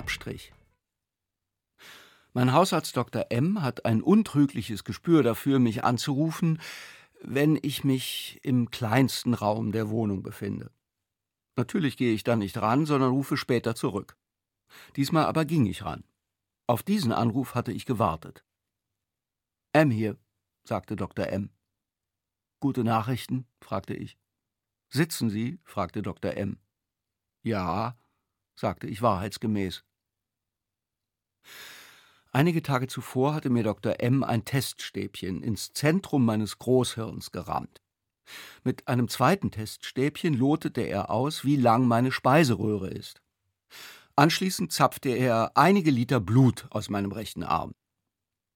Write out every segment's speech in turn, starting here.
Abstrich. Mein Hausarzt Dr. M hat ein untrügliches Gespür dafür, mich anzurufen, wenn ich mich im kleinsten Raum der Wohnung befinde. Natürlich gehe ich dann nicht ran, sondern rufe später zurück. Diesmal aber ging ich ran. Auf diesen Anruf hatte ich gewartet. M hier, sagte Dr. M. Gute Nachrichten? fragte ich. Sitzen Sie? fragte Dr. M. Ja, sagte ich wahrheitsgemäß. Einige Tage zuvor hatte mir Dr. M ein Teststäbchen ins Zentrum meines Großhirns gerammt. Mit einem zweiten Teststäbchen lotete er aus, wie lang meine Speiseröhre ist. Anschließend zapfte er einige Liter Blut aus meinem rechten Arm.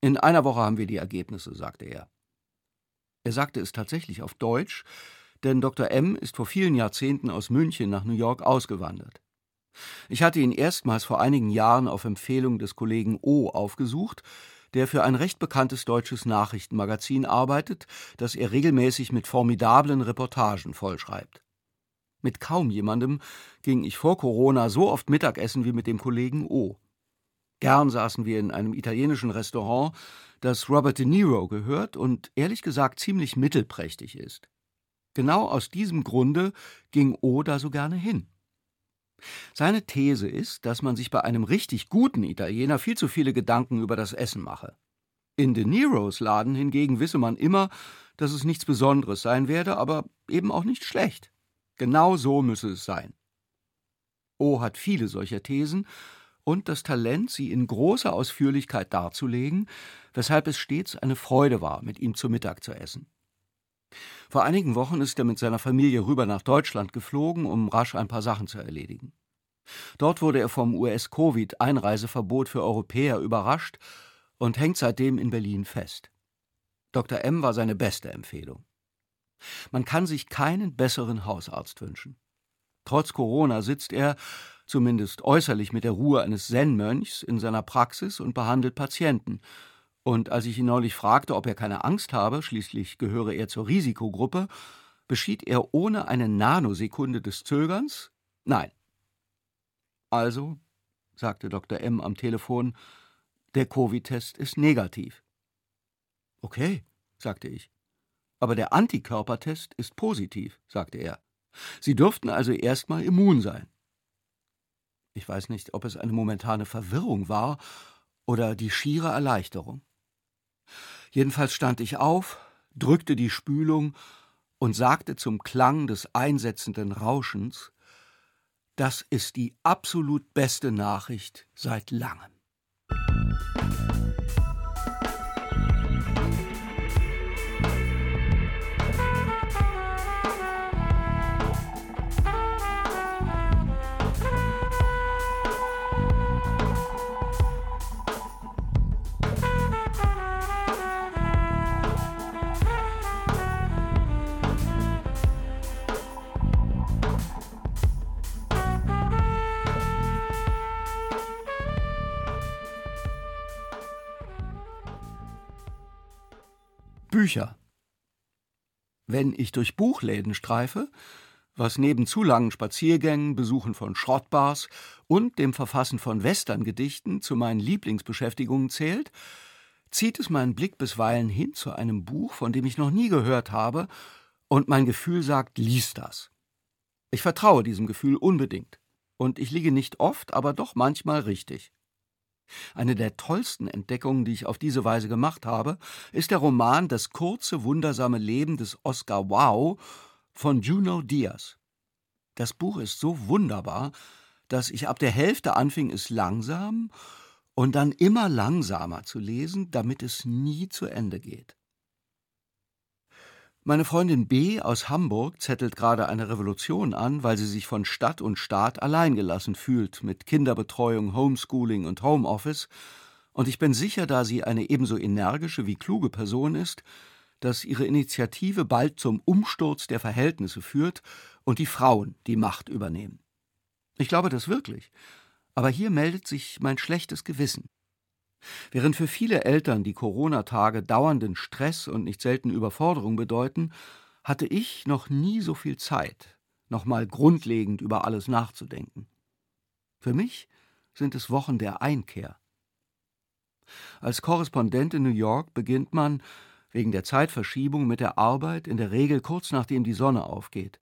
In einer Woche haben wir die Ergebnisse, sagte er. Er sagte es tatsächlich auf Deutsch, denn Dr. M ist vor vielen Jahrzehnten aus München nach New York ausgewandert. Ich hatte ihn erstmals vor einigen Jahren auf Empfehlung des Kollegen O aufgesucht, der für ein recht bekanntes deutsches Nachrichtenmagazin arbeitet, das er regelmäßig mit formidablen Reportagen vollschreibt. Mit kaum jemandem ging ich vor Corona so oft Mittagessen wie mit dem Kollegen O. Gern saßen wir in einem italienischen Restaurant, das Robert De Niro gehört und ehrlich gesagt ziemlich mittelprächtig ist. Genau aus diesem Grunde ging O da so gerne hin. Seine These ist, dass man sich bei einem richtig guten Italiener viel zu viele Gedanken über das Essen mache. In De Niros Laden hingegen wisse man immer, dass es nichts Besonderes sein werde, aber eben auch nicht schlecht. Genau so müsse es sein. O hat viele solcher Thesen und das Talent, sie in großer Ausführlichkeit darzulegen, weshalb es stets eine Freude war, mit ihm zu Mittag zu essen. Vor einigen Wochen ist er mit seiner Familie rüber nach Deutschland geflogen, um rasch ein paar Sachen zu erledigen. Dort wurde er vom US-Covid-Einreiseverbot für Europäer überrascht und hängt seitdem in Berlin fest. Dr. M war seine beste Empfehlung. Man kann sich keinen besseren Hausarzt wünschen. Trotz Corona sitzt er, zumindest äußerlich mit der Ruhe eines Zen-Mönchs, in seiner Praxis und behandelt Patienten und als ich ihn neulich fragte, ob er keine Angst habe, schließlich gehöre er zur Risikogruppe, beschied er ohne eine Nanosekunde des Zögerns Nein. Also, sagte Dr. M am Telefon, der Covid-Test ist negativ. Okay, sagte ich. Aber der Antikörpertest ist positiv, sagte er. Sie dürften also erstmal immun sein. Ich weiß nicht, ob es eine momentane Verwirrung war oder die schiere Erleichterung. Jedenfalls stand ich auf, drückte die Spülung und sagte zum Klang des einsetzenden Rauschens Das ist die absolut beste Nachricht seit langem. Bücher. Wenn ich durch Buchläden streife, was neben zu langen Spaziergängen, Besuchen von Schrottbars und dem Verfassen von Westerngedichten zu meinen Lieblingsbeschäftigungen zählt, zieht es meinen Blick bisweilen hin zu einem Buch, von dem ich noch nie gehört habe, und mein Gefühl sagt, lies das. Ich vertraue diesem Gefühl unbedingt, und ich liege nicht oft, aber doch manchmal richtig. Eine der tollsten Entdeckungen, die ich auf diese Weise gemacht habe, ist der Roman Das kurze, wundersame Leben des Oscar Wow von Juno Diaz. Das Buch ist so wunderbar, dass ich ab der Hälfte anfing, es langsam und dann immer langsamer zu lesen, damit es nie zu Ende geht. Meine Freundin B. aus Hamburg zettelt gerade eine Revolution an, weil sie sich von Stadt und Staat alleingelassen fühlt mit Kinderbetreuung, Homeschooling und Homeoffice, und ich bin sicher, da sie eine ebenso energische wie kluge Person ist, dass ihre Initiative bald zum Umsturz der Verhältnisse führt und die Frauen die Macht übernehmen. Ich glaube das wirklich, aber hier meldet sich mein schlechtes Gewissen. Während für viele Eltern die Corona-Tage dauernden Stress und nicht selten Überforderung bedeuten, hatte ich noch nie so viel Zeit, nochmal grundlegend über alles nachzudenken. Für mich sind es Wochen der Einkehr. Als Korrespondent in New York beginnt man, wegen der Zeitverschiebung, mit der Arbeit in der Regel kurz nachdem die Sonne aufgeht.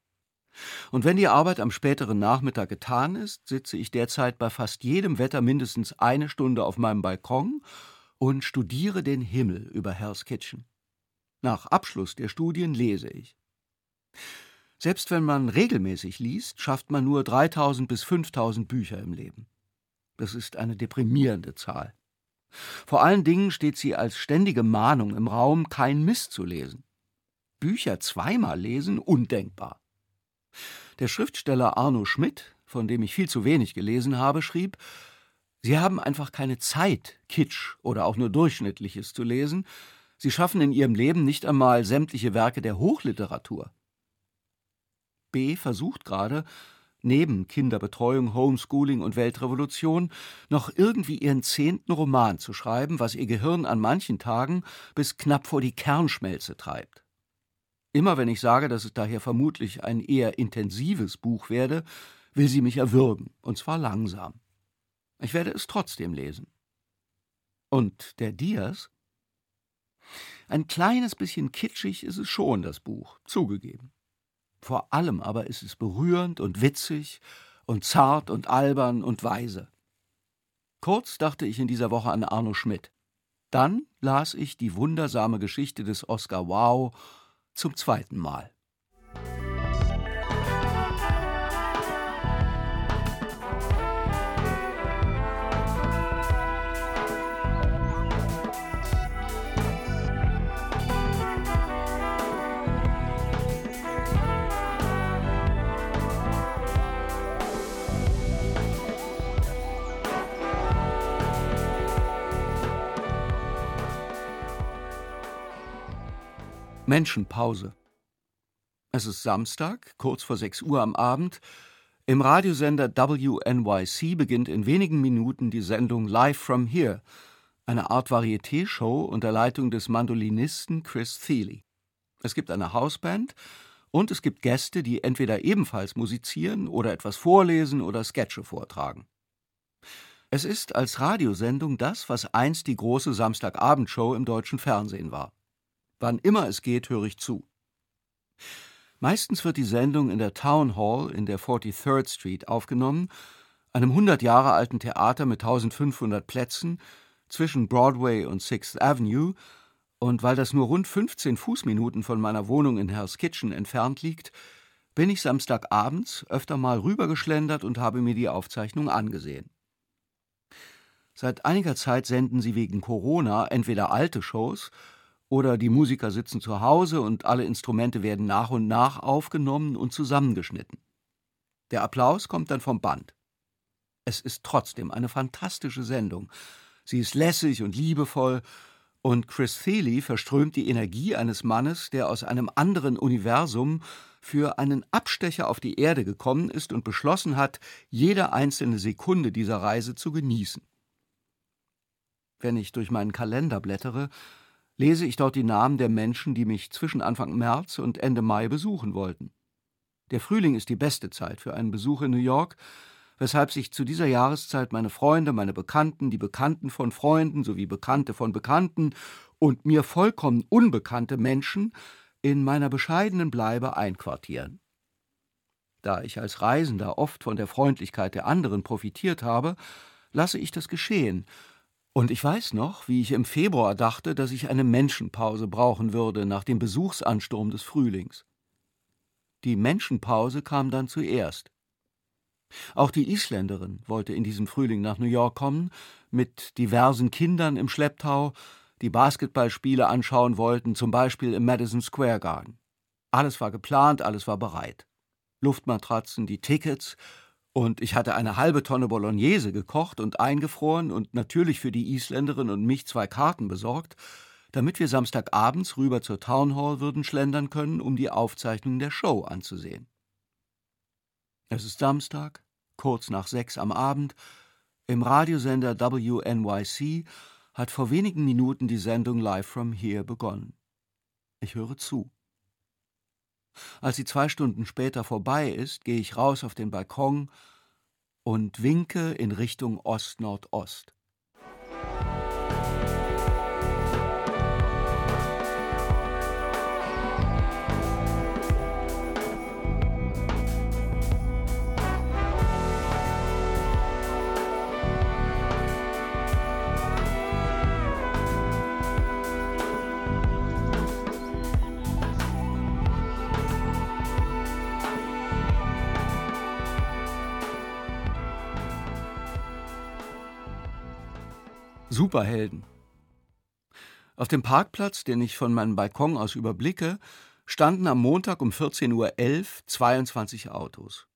Und wenn die Arbeit am späteren Nachmittag getan ist, sitze ich derzeit bei fast jedem Wetter mindestens eine Stunde auf meinem Balkon und studiere den Himmel über Hell's Kitchen. Nach Abschluss der Studien lese ich. Selbst wenn man regelmäßig liest, schafft man nur 3000 bis 5000 Bücher im Leben. Das ist eine deprimierende Zahl. Vor allen Dingen steht sie als ständige Mahnung im Raum, kein Mist zu lesen. Bücher zweimal lesen, undenkbar. Der Schriftsteller Arno Schmidt, von dem ich viel zu wenig gelesen habe, schrieb, Sie haben einfach keine Zeit, Kitsch oder auch nur Durchschnittliches zu lesen. Sie schaffen in Ihrem Leben nicht einmal sämtliche Werke der Hochliteratur. B versucht gerade, neben Kinderbetreuung, Homeschooling und Weltrevolution, noch irgendwie ihren zehnten Roman zu schreiben, was ihr Gehirn an manchen Tagen bis knapp vor die Kernschmelze treibt. Immer wenn ich sage, dass es daher vermutlich ein eher intensives Buch werde, will sie mich erwürgen, und zwar langsam. Ich werde es trotzdem lesen. Und der Diaz? Ein kleines bisschen kitschig ist es schon, das Buch, zugegeben. Vor allem aber ist es berührend und witzig und zart und albern und weise. Kurz dachte ich in dieser Woche an Arno Schmidt. Dann las ich die wundersame Geschichte des Oscar Wow zum zweiten Mal. Menschenpause. Es ist Samstag, kurz vor 6 Uhr am Abend. Im Radiosender WNYC beginnt in wenigen Minuten die Sendung Live from Here, eine Art Varieté-Show unter Leitung des Mandolinisten Chris Thiele. Es gibt eine Hausband und es gibt Gäste, die entweder ebenfalls musizieren oder etwas vorlesen oder Sketche vortragen. Es ist als Radiosendung das, was einst die große Samstagabendshow im deutschen Fernsehen war. Wann immer es geht, höre ich zu. Meistens wird die Sendung in der Town Hall in der 43rd Street aufgenommen, einem 100 Jahre alten Theater mit 1500 Plätzen zwischen Broadway und Sixth Avenue, und weil das nur rund 15 Fußminuten von meiner Wohnung in Hell's Kitchen entfernt liegt, bin ich Samstagabends öfter mal rübergeschlendert und habe mir die Aufzeichnung angesehen. Seit einiger Zeit senden sie wegen Corona entweder alte Shows oder die Musiker sitzen zu Hause und alle Instrumente werden nach und nach aufgenommen und zusammengeschnitten. Der Applaus kommt dann vom Band. Es ist trotzdem eine fantastische Sendung. Sie ist lässig und liebevoll, und Chris Thiele verströmt die Energie eines Mannes, der aus einem anderen Universum für einen Abstecher auf die Erde gekommen ist und beschlossen hat, jede einzelne Sekunde dieser Reise zu genießen. Wenn ich durch meinen Kalender blättere, lese ich dort die Namen der Menschen, die mich zwischen Anfang März und Ende Mai besuchen wollten. Der Frühling ist die beste Zeit für einen Besuch in New York, weshalb sich zu dieser Jahreszeit meine Freunde, meine Bekannten, die Bekannten von Freunden sowie Bekannte von Bekannten und mir vollkommen unbekannte Menschen in meiner bescheidenen Bleibe einquartieren. Da ich als Reisender oft von der Freundlichkeit der anderen profitiert habe, lasse ich das geschehen und ich weiß noch, wie ich im Februar dachte, dass ich eine Menschenpause brauchen würde nach dem Besuchsansturm des Frühlings. Die Menschenpause kam dann zuerst. Auch die Isländerin wollte in diesem Frühling nach New York kommen, mit diversen Kindern im Schlepptau, die Basketballspiele anschauen wollten, zum Beispiel im Madison Square Garden. Alles war geplant, alles war bereit. Luftmatratzen, die Tickets und ich hatte eine halbe Tonne Bolognese gekocht und eingefroren und natürlich für die Isländerin und mich zwei Karten besorgt, damit wir Samstagabends rüber zur Town Hall würden schlendern können, um die Aufzeichnung der Show anzusehen. Es ist Samstag, kurz nach sechs am Abend. Im Radiosender WNYC hat vor wenigen Minuten die Sendung Live from Here begonnen. Ich höre zu. Als sie zwei Stunden später vorbei ist, gehe ich raus auf den Balkon und winke in Richtung Ost-Nordost. Superhelden. Auf dem Parkplatz, den ich von meinem Balkon aus überblicke, standen am Montag um 14.11 Uhr 22 Autos.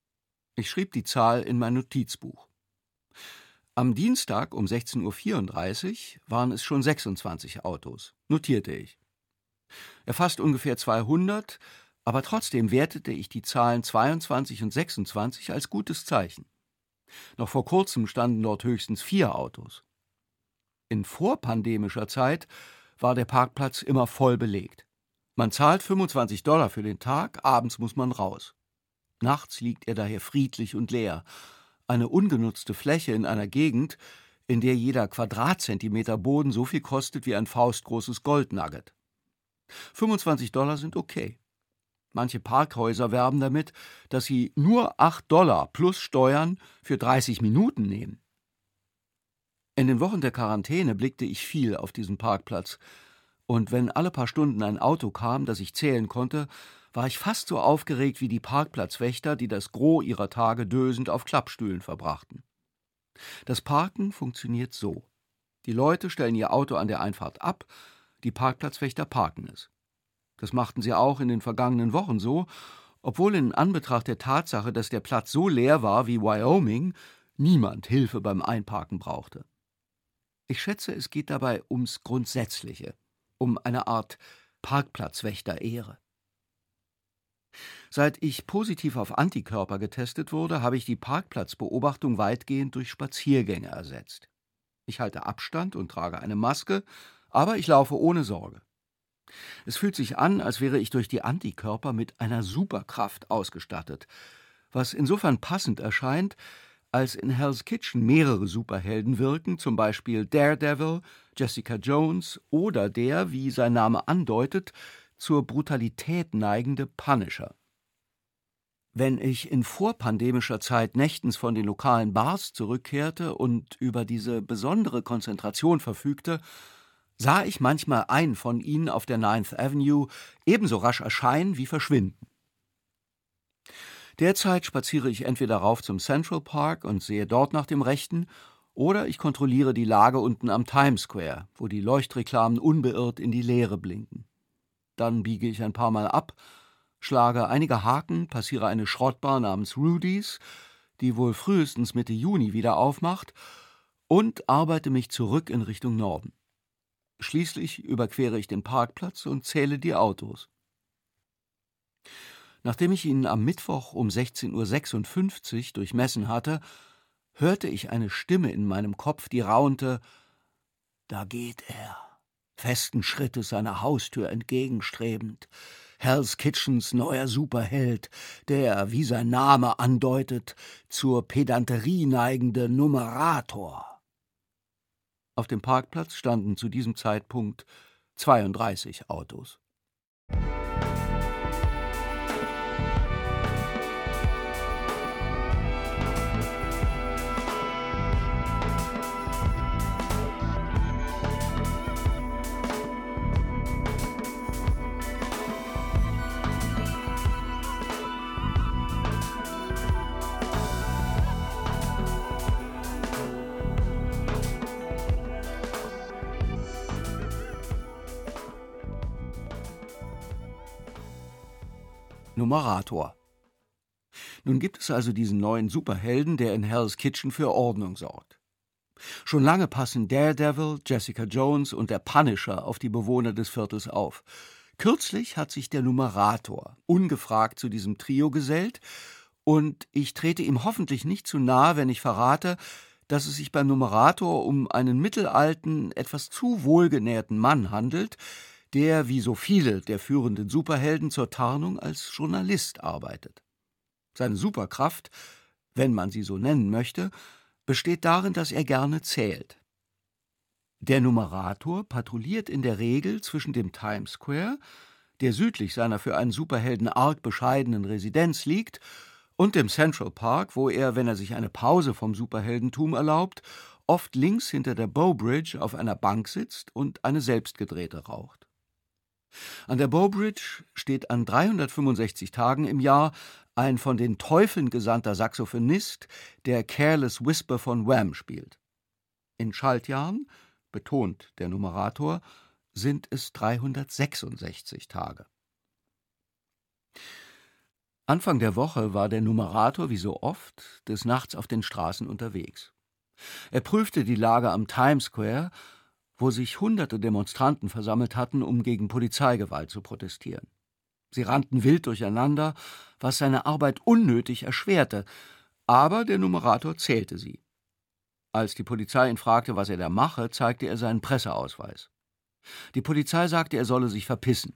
Ich schrieb die Zahl in mein Notizbuch. Am Dienstag um 16.34 Uhr waren es schon 26 Autos, notierte ich. Erfasst ungefähr 200, aber trotzdem wertete ich die Zahlen 22 und 26 als gutes Zeichen. Noch vor kurzem standen dort höchstens vier Autos. In vorpandemischer Zeit war der Parkplatz immer voll belegt. Man zahlt 25 Dollar für den Tag, abends muss man raus. Nachts liegt er daher friedlich und leer. Eine ungenutzte Fläche in einer Gegend, in der jeder Quadratzentimeter Boden so viel kostet wie ein faustgroßes Goldnugget. 25 Dollar sind okay. Manche Parkhäuser werben damit, dass sie nur 8 Dollar plus Steuern für 30 Minuten nehmen. In den Wochen der Quarantäne blickte ich viel auf diesen Parkplatz, und wenn alle paar Stunden ein Auto kam, das ich zählen konnte, war ich fast so aufgeregt wie die Parkplatzwächter, die das Gros ihrer Tage dösend auf Klappstühlen verbrachten. Das Parken funktioniert so. Die Leute stellen ihr Auto an der Einfahrt ab, die Parkplatzwächter parken es. Das machten sie auch in den vergangenen Wochen so, obwohl in Anbetracht der Tatsache, dass der Platz so leer war wie Wyoming, niemand Hilfe beim Einparken brauchte. Ich schätze, es geht dabei ums Grundsätzliche, um eine Art Parkplatzwächter-Ehre. Seit ich positiv auf Antikörper getestet wurde, habe ich die Parkplatzbeobachtung weitgehend durch Spaziergänge ersetzt. Ich halte Abstand und trage eine Maske, aber ich laufe ohne Sorge. Es fühlt sich an, als wäre ich durch die Antikörper mit einer Superkraft ausgestattet, was insofern passend erscheint, als in Hell's Kitchen mehrere Superhelden wirken, zum Beispiel Daredevil, Jessica Jones oder der, wie sein Name andeutet, zur Brutalität neigende Punisher. Wenn ich in vorpandemischer Zeit nächtens von den lokalen Bars zurückkehrte und über diese besondere Konzentration verfügte, sah ich manchmal einen von ihnen auf der Ninth Avenue ebenso rasch erscheinen wie verschwinden. Derzeit spaziere ich entweder rauf zum Central Park und sehe dort nach dem Rechten, oder ich kontrolliere die Lage unten am Times Square, wo die Leuchtreklamen unbeirrt in die Leere blinken. Dann biege ich ein paar Mal ab, schlage einige Haken, passiere eine Schrottbar namens Rudy's, die wohl frühestens Mitte Juni wieder aufmacht, und arbeite mich zurück in Richtung Norden. Schließlich überquere ich den Parkplatz und zähle die Autos. Nachdem ich ihn am Mittwoch um 16.56 Uhr durchmessen hatte, hörte ich eine Stimme in meinem Kopf, die raunte Da geht er, festen Schrittes seiner Haustür entgegenstrebend, Hell's Kitchens neuer Superheld, der, wie sein Name andeutet, zur Pedanterie neigende Numerator. Auf dem Parkplatz standen zu diesem Zeitpunkt 32 Autos. Numerator. Nun gibt es also diesen neuen Superhelden, der in Hell's Kitchen für Ordnung sorgt. Schon lange passen Daredevil, Jessica Jones und der Punisher auf die Bewohner des Viertels auf. Kürzlich hat sich der Numerator ungefragt zu diesem Trio gesellt, und ich trete ihm hoffentlich nicht zu nahe, wenn ich verrate, dass es sich beim Numerator um einen mittelalten, etwas zu wohlgenährten Mann handelt, der wie so viele der führenden Superhelden zur Tarnung als Journalist arbeitet. Seine Superkraft, wenn man sie so nennen möchte, besteht darin, dass er gerne zählt. Der Numerator patrouilliert in der Regel zwischen dem Times Square, der südlich seiner für einen Superhelden arg bescheidenen Residenz liegt, und dem Central Park, wo er, wenn er sich eine Pause vom Superheldentum erlaubt, oft links hinter der Bow Bridge auf einer Bank sitzt und eine selbstgedrehte raucht. An der Bow Bridge steht an 365 Tagen im Jahr ein von den Teufeln gesandter Saxophonist, der Careless Whisper von Wham spielt. In Schaltjahren, betont der Numerator, sind es 366 Tage. Anfang der Woche war der Numerator wie so oft des Nachts auf den Straßen unterwegs. Er prüfte die Lage am Times Square, wo sich hunderte Demonstranten versammelt hatten, um gegen Polizeigewalt zu protestieren. Sie rannten wild durcheinander, was seine Arbeit unnötig erschwerte, aber der Numerator zählte sie. Als die Polizei ihn fragte, was er da mache, zeigte er seinen Presseausweis. Die Polizei sagte, er solle sich verpissen.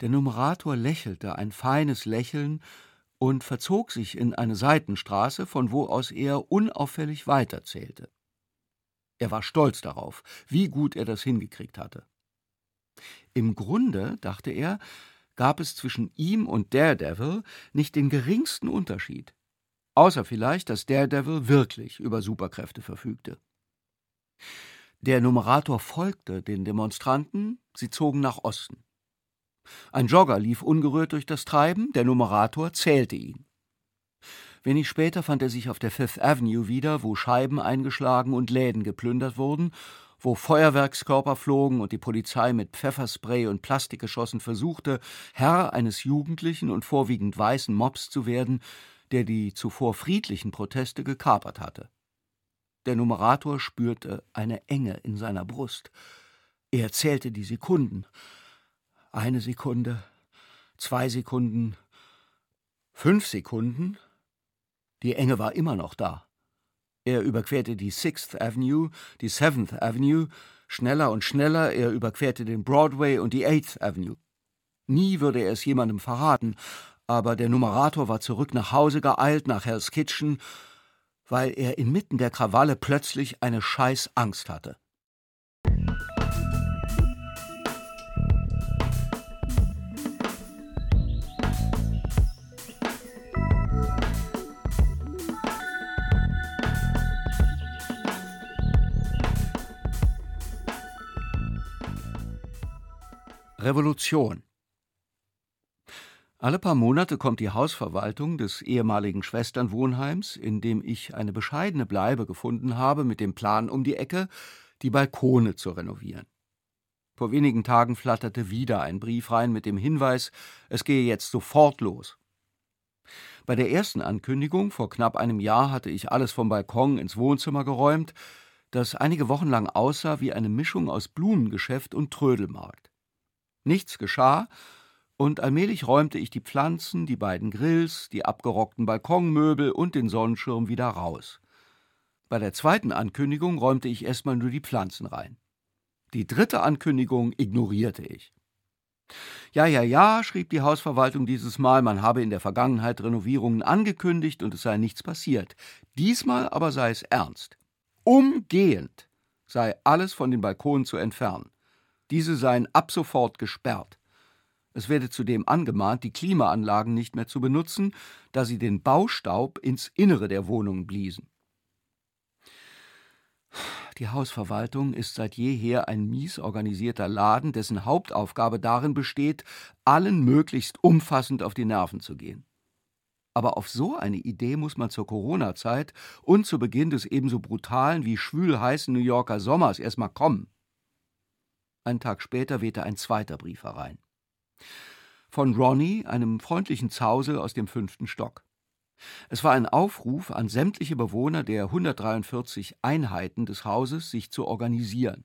Der Numerator lächelte ein feines Lächeln und verzog sich in eine Seitenstraße, von wo aus er unauffällig weiterzählte. Er war stolz darauf, wie gut er das hingekriegt hatte. Im Grunde, dachte er, gab es zwischen ihm und Daredevil nicht den geringsten Unterschied, außer vielleicht, dass Daredevil wirklich über Superkräfte verfügte. Der Numerator folgte den Demonstranten, sie zogen nach Osten. Ein Jogger lief ungerührt durch das Treiben, der Numerator zählte ihn. Wenig später fand er sich auf der Fifth Avenue wieder, wo Scheiben eingeschlagen und Läden geplündert wurden, wo Feuerwerkskörper flogen und die Polizei mit Pfefferspray und Plastikgeschossen versuchte, Herr eines jugendlichen und vorwiegend weißen Mobs zu werden, der die zuvor friedlichen Proteste gekapert hatte. Der Numerator spürte eine Enge in seiner Brust. Er zählte die Sekunden. Eine Sekunde, zwei Sekunden, fünf Sekunden. Die Enge war immer noch da. Er überquerte die Sixth Avenue, die Seventh Avenue, schneller und schneller, er überquerte den Broadway und die Eighth Avenue. Nie würde er es jemandem verraten, aber der Numerator war zurück nach Hause geeilt, nach Hell's Kitchen, weil er inmitten der Krawalle plötzlich eine scheiß Angst hatte. Revolution. Alle paar Monate kommt die Hausverwaltung des ehemaligen Schwesternwohnheims, in dem ich eine bescheidene Bleibe gefunden habe, mit dem Plan um die Ecke, die Balkone zu renovieren. Vor wenigen Tagen flatterte wieder ein Brief rein mit dem Hinweis, es gehe jetzt sofort los. Bei der ersten Ankündigung vor knapp einem Jahr hatte ich alles vom Balkon ins Wohnzimmer geräumt, das einige Wochen lang aussah wie eine Mischung aus Blumengeschäft und Trödelmarkt. Nichts geschah, und allmählich räumte ich die Pflanzen, die beiden Grills, die abgerockten Balkonmöbel und den Sonnenschirm wieder raus. Bei der zweiten Ankündigung räumte ich erstmal nur die Pflanzen rein. Die dritte Ankündigung ignorierte ich. Ja, ja, ja, schrieb die Hausverwaltung dieses Mal, man habe in der Vergangenheit Renovierungen angekündigt und es sei nichts passiert. Diesmal aber sei es ernst. Umgehend sei alles von den Balkonen zu entfernen. Diese seien ab sofort gesperrt. Es werde zudem angemahnt, die Klimaanlagen nicht mehr zu benutzen, da sie den Baustaub ins Innere der Wohnungen bliesen. Die Hausverwaltung ist seit jeher ein mies organisierter Laden, dessen Hauptaufgabe darin besteht, allen möglichst umfassend auf die Nerven zu gehen. Aber auf so eine Idee muss man zur Corona-Zeit und zu Beginn des ebenso brutalen wie schwül heißen New Yorker Sommers erstmal kommen. Einen Tag später wehte ein zweiter Brief herein. Von Ronnie, einem freundlichen Zausel aus dem fünften Stock. Es war ein Aufruf an sämtliche Bewohner der 143 Einheiten des Hauses, sich zu organisieren.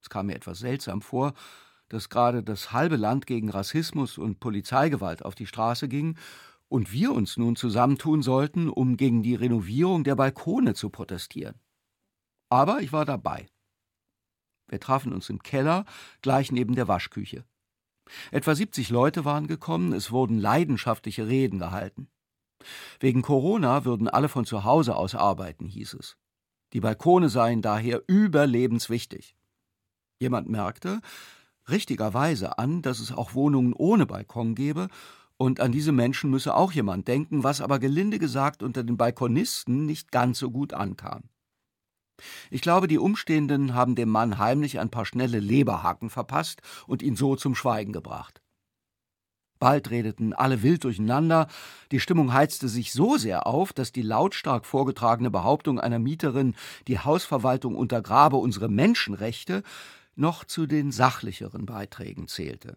Es kam mir etwas seltsam vor, dass gerade das halbe Land gegen Rassismus und Polizeigewalt auf die Straße ging und wir uns nun zusammentun sollten, um gegen die Renovierung der Balkone zu protestieren. Aber ich war dabei. Wir trafen uns im Keller, gleich neben der Waschküche. Etwa 70 Leute waren gekommen, es wurden leidenschaftliche Reden gehalten. Wegen Corona würden alle von zu Hause aus arbeiten, hieß es. Die Balkone seien daher überlebenswichtig. Jemand merkte, richtigerweise an, dass es auch Wohnungen ohne Balkon gebe, und an diese Menschen müsse auch jemand denken, was aber gelinde gesagt unter den Balkonisten nicht ganz so gut ankam. Ich glaube, die Umstehenden haben dem Mann heimlich ein paar schnelle Leberhaken verpasst und ihn so zum Schweigen gebracht. Bald redeten alle wild durcheinander, die Stimmung heizte sich so sehr auf, dass die lautstark vorgetragene Behauptung einer Mieterin, die Hausverwaltung untergrabe unsere Menschenrechte, noch zu den sachlicheren Beiträgen zählte.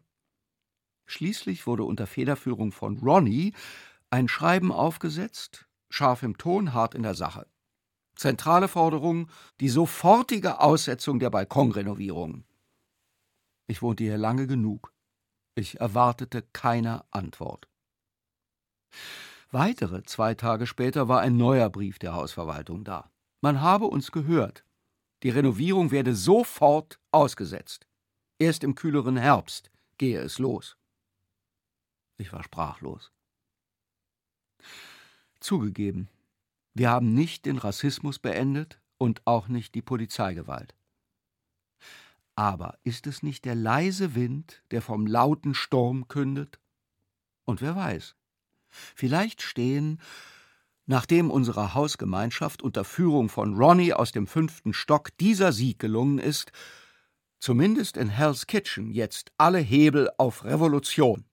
Schließlich wurde unter Federführung von Ronnie ein Schreiben aufgesetzt, scharf im Ton, hart in der Sache. Zentrale Forderung: die sofortige Aussetzung der Balkonrenovierung. Ich wohnte hier lange genug. Ich erwartete keine Antwort. Weitere zwei Tage später war ein neuer Brief der Hausverwaltung da. Man habe uns gehört. Die Renovierung werde sofort ausgesetzt. Erst im kühleren Herbst gehe es los. Ich war sprachlos. Zugegeben, wir haben nicht den Rassismus beendet und auch nicht die Polizeigewalt. Aber ist es nicht der leise Wind, der vom lauten Sturm kündet? Und wer weiß, vielleicht stehen, nachdem unserer Hausgemeinschaft unter Führung von Ronnie aus dem fünften Stock dieser Sieg gelungen ist, zumindest in Hell's Kitchen jetzt alle Hebel auf Revolution.